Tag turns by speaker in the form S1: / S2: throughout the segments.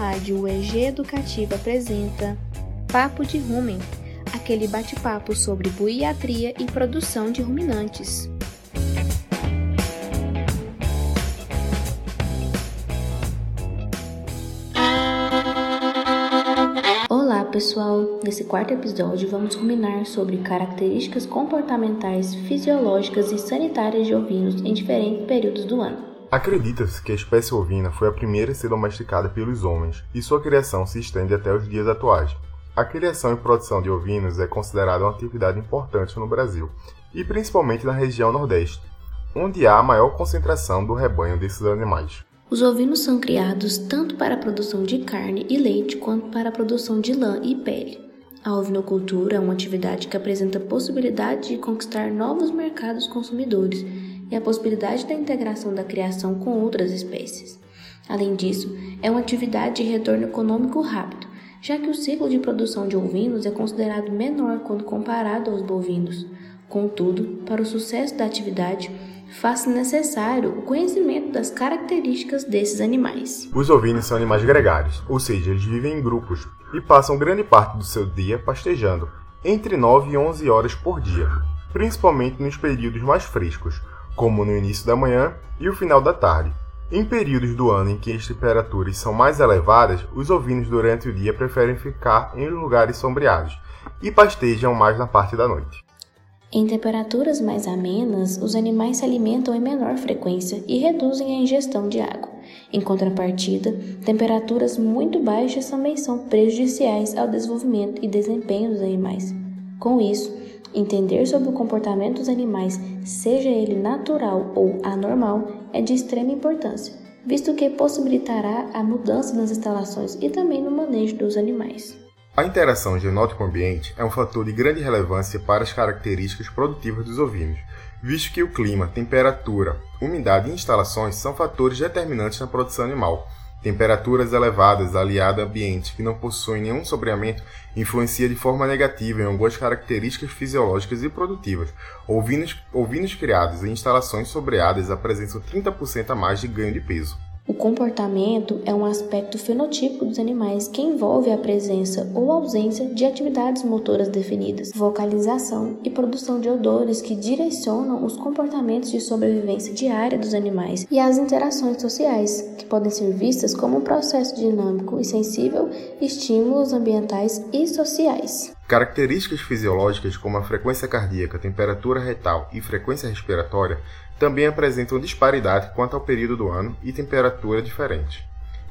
S1: rádio UEG Educativa apresenta Papo de Rumen, aquele bate-papo sobre buiatria e produção de ruminantes. Olá pessoal, nesse quarto episódio vamos ruminar sobre características comportamentais, fisiológicas e sanitárias de ovinos em diferentes períodos do ano.
S2: Acredita-se que a espécie ovina foi a primeira a ser domesticada pelos homens e sua criação se estende até os dias atuais. A criação e produção de ovinos é considerada uma atividade importante no Brasil, e principalmente na região Nordeste, onde há a maior concentração do rebanho desses animais.
S1: Os ovinos são criados tanto para a produção de carne e leite quanto para a produção de lã e pele. A ovinocultura é uma atividade que apresenta possibilidade de conquistar novos mercados consumidores e a possibilidade da integração da criação com outras espécies. Além disso, é uma atividade de retorno econômico rápido, já que o ciclo de produção de ovinos é considerado menor quando comparado aos bovinos. Contudo, para o sucesso da atividade, faz-se necessário o conhecimento das características desses animais.
S2: Os ovinos são animais gregários, ou seja, eles vivem em grupos e passam grande parte do seu dia pastejando, entre 9 e 11 horas por dia, principalmente nos períodos mais frescos, como no início da manhã e o final da tarde. Em períodos do ano em que as temperaturas são mais elevadas, os ovinos durante o dia preferem ficar em lugares sombreados e pastejam mais na parte da noite.
S1: Em temperaturas mais amenas, os animais se alimentam em menor frequência e reduzem a ingestão de água. Em contrapartida, temperaturas muito baixas também são prejudiciais ao desenvolvimento e desempenho dos animais. Com isso, Entender sobre o comportamento dos animais, seja ele natural ou anormal, é de extrema importância, visto que possibilitará a mudança nas instalações e também no manejo dos animais.
S2: A interação genótipo-ambiente é um fator de grande relevância para as características produtivas dos ovinos, visto que o clima, temperatura, umidade e instalações são fatores determinantes na produção animal Temperaturas elevadas aliadas a ambientes que não possuem nenhum sombreamento influencia de forma negativa em algumas características fisiológicas e produtivas. Ovinos criados em instalações sombreadas apresentam 30% a mais de ganho de peso.
S1: O comportamento é um aspecto fenotípico dos animais que envolve a presença ou ausência de atividades motoras definidas, vocalização e produção de odores que direcionam os comportamentos de sobrevivência diária dos animais e as interações sociais, que podem ser vistas como um processo dinâmico e sensível, estímulos ambientais e sociais.
S2: Características fisiológicas como a frequência cardíaca, temperatura retal e frequência respiratória também apresentam disparidade quanto ao período do ano e temperatura diferente.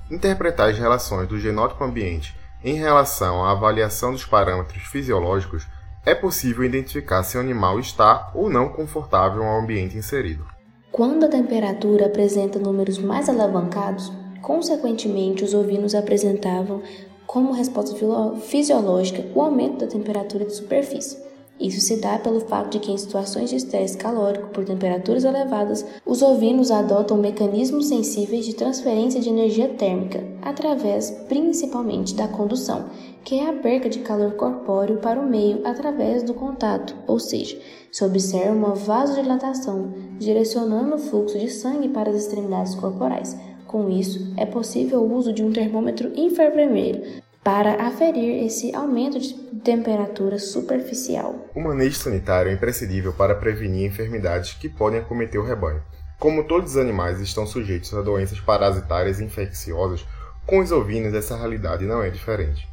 S2: Interpretar as relações do genótipo ambiente em relação à avaliação dos parâmetros fisiológicos é possível identificar se o animal está ou não confortável ao ambiente inserido.
S1: Quando a temperatura apresenta números mais alavancados, consequentemente os ovinos apresentavam como resposta fisiológica o aumento da temperatura de superfície. Isso se dá pelo fato de que, em situações de estresse calórico por temperaturas elevadas, os ovinos adotam mecanismos sensíveis de transferência de energia térmica, através principalmente da condução, que é a perca de calor corpóreo para o meio através do contato, ou seja, se observa uma vasodilatação, direcionando o fluxo de sangue para as extremidades corporais. Com isso, é possível o uso de um termômetro infravermelho para aferir esse aumento de temperatura superficial.
S2: O manejo sanitário é imprescindível para prevenir enfermidades que podem acometer o rebanho. Como todos os animais estão sujeitos a doenças parasitárias e infecciosas, com os ovinos essa realidade não é diferente.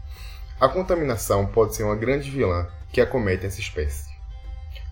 S2: A contaminação pode ser uma grande vilã que acomete essa espécie.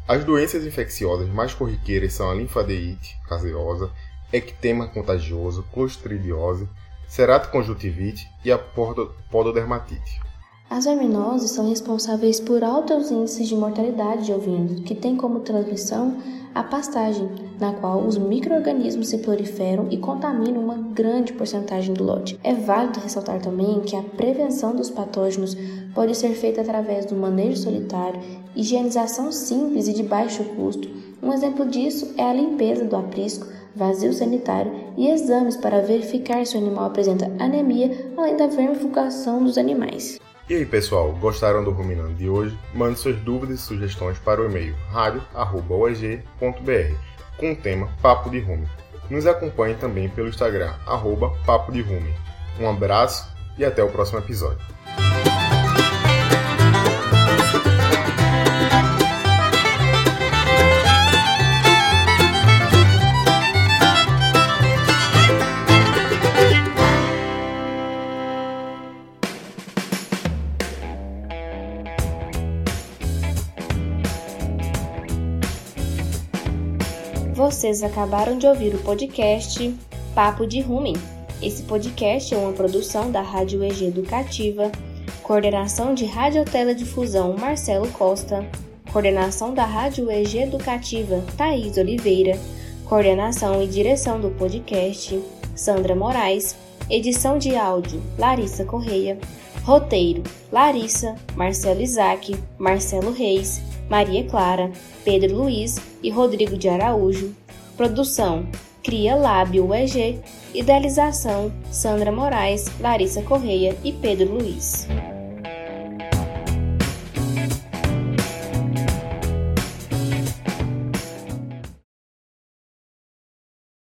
S2: As doenças infecciosas mais corriqueiras são a linfadeite caseosa, ectema contagioso, clostridiose, ceratoconjuntivite e a pododermatite.
S1: As verminoses são responsáveis por altos índices de mortalidade de ovinos, que têm como transmissão a pastagem, na qual os micro-organismos se proliferam e contaminam uma grande porcentagem do lote. É válido ressaltar também que a prevenção dos patógenos pode ser feita através do manejo solitário, higienização simples e de baixo custo. Um exemplo disso é a limpeza do aprisco, vazio sanitário e exames para verificar se o animal apresenta anemia, além da vermifugação dos animais.
S2: E aí pessoal, gostaram do Ruminando de hoje? Mande suas dúvidas e sugestões para o e-mail radio.oeg.br com o tema Papo de Rume. Nos acompanhe também pelo Instagram, arroba Papo de. Um abraço e até o próximo episódio.
S1: Vocês acabaram de ouvir o podcast Papo de Rumen. Esse podcast é uma produção da Rádio EG Educativa, coordenação de Radioteledifusão Marcelo Costa, coordenação da Rádio EG Educativa Thaís Oliveira, coordenação e direção do podcast Sandra Moraes, edição de áudio Larissa Correia, roteiro Larissa, Marcelo Isaac, Marcelo Reis, Maria Clara, Pedro Luiz e Rodrigo de Araújo. Produção: Cria Lábio UEG. Idealização: Sandra Moraes, Larissa Correia e Pedro Luiz.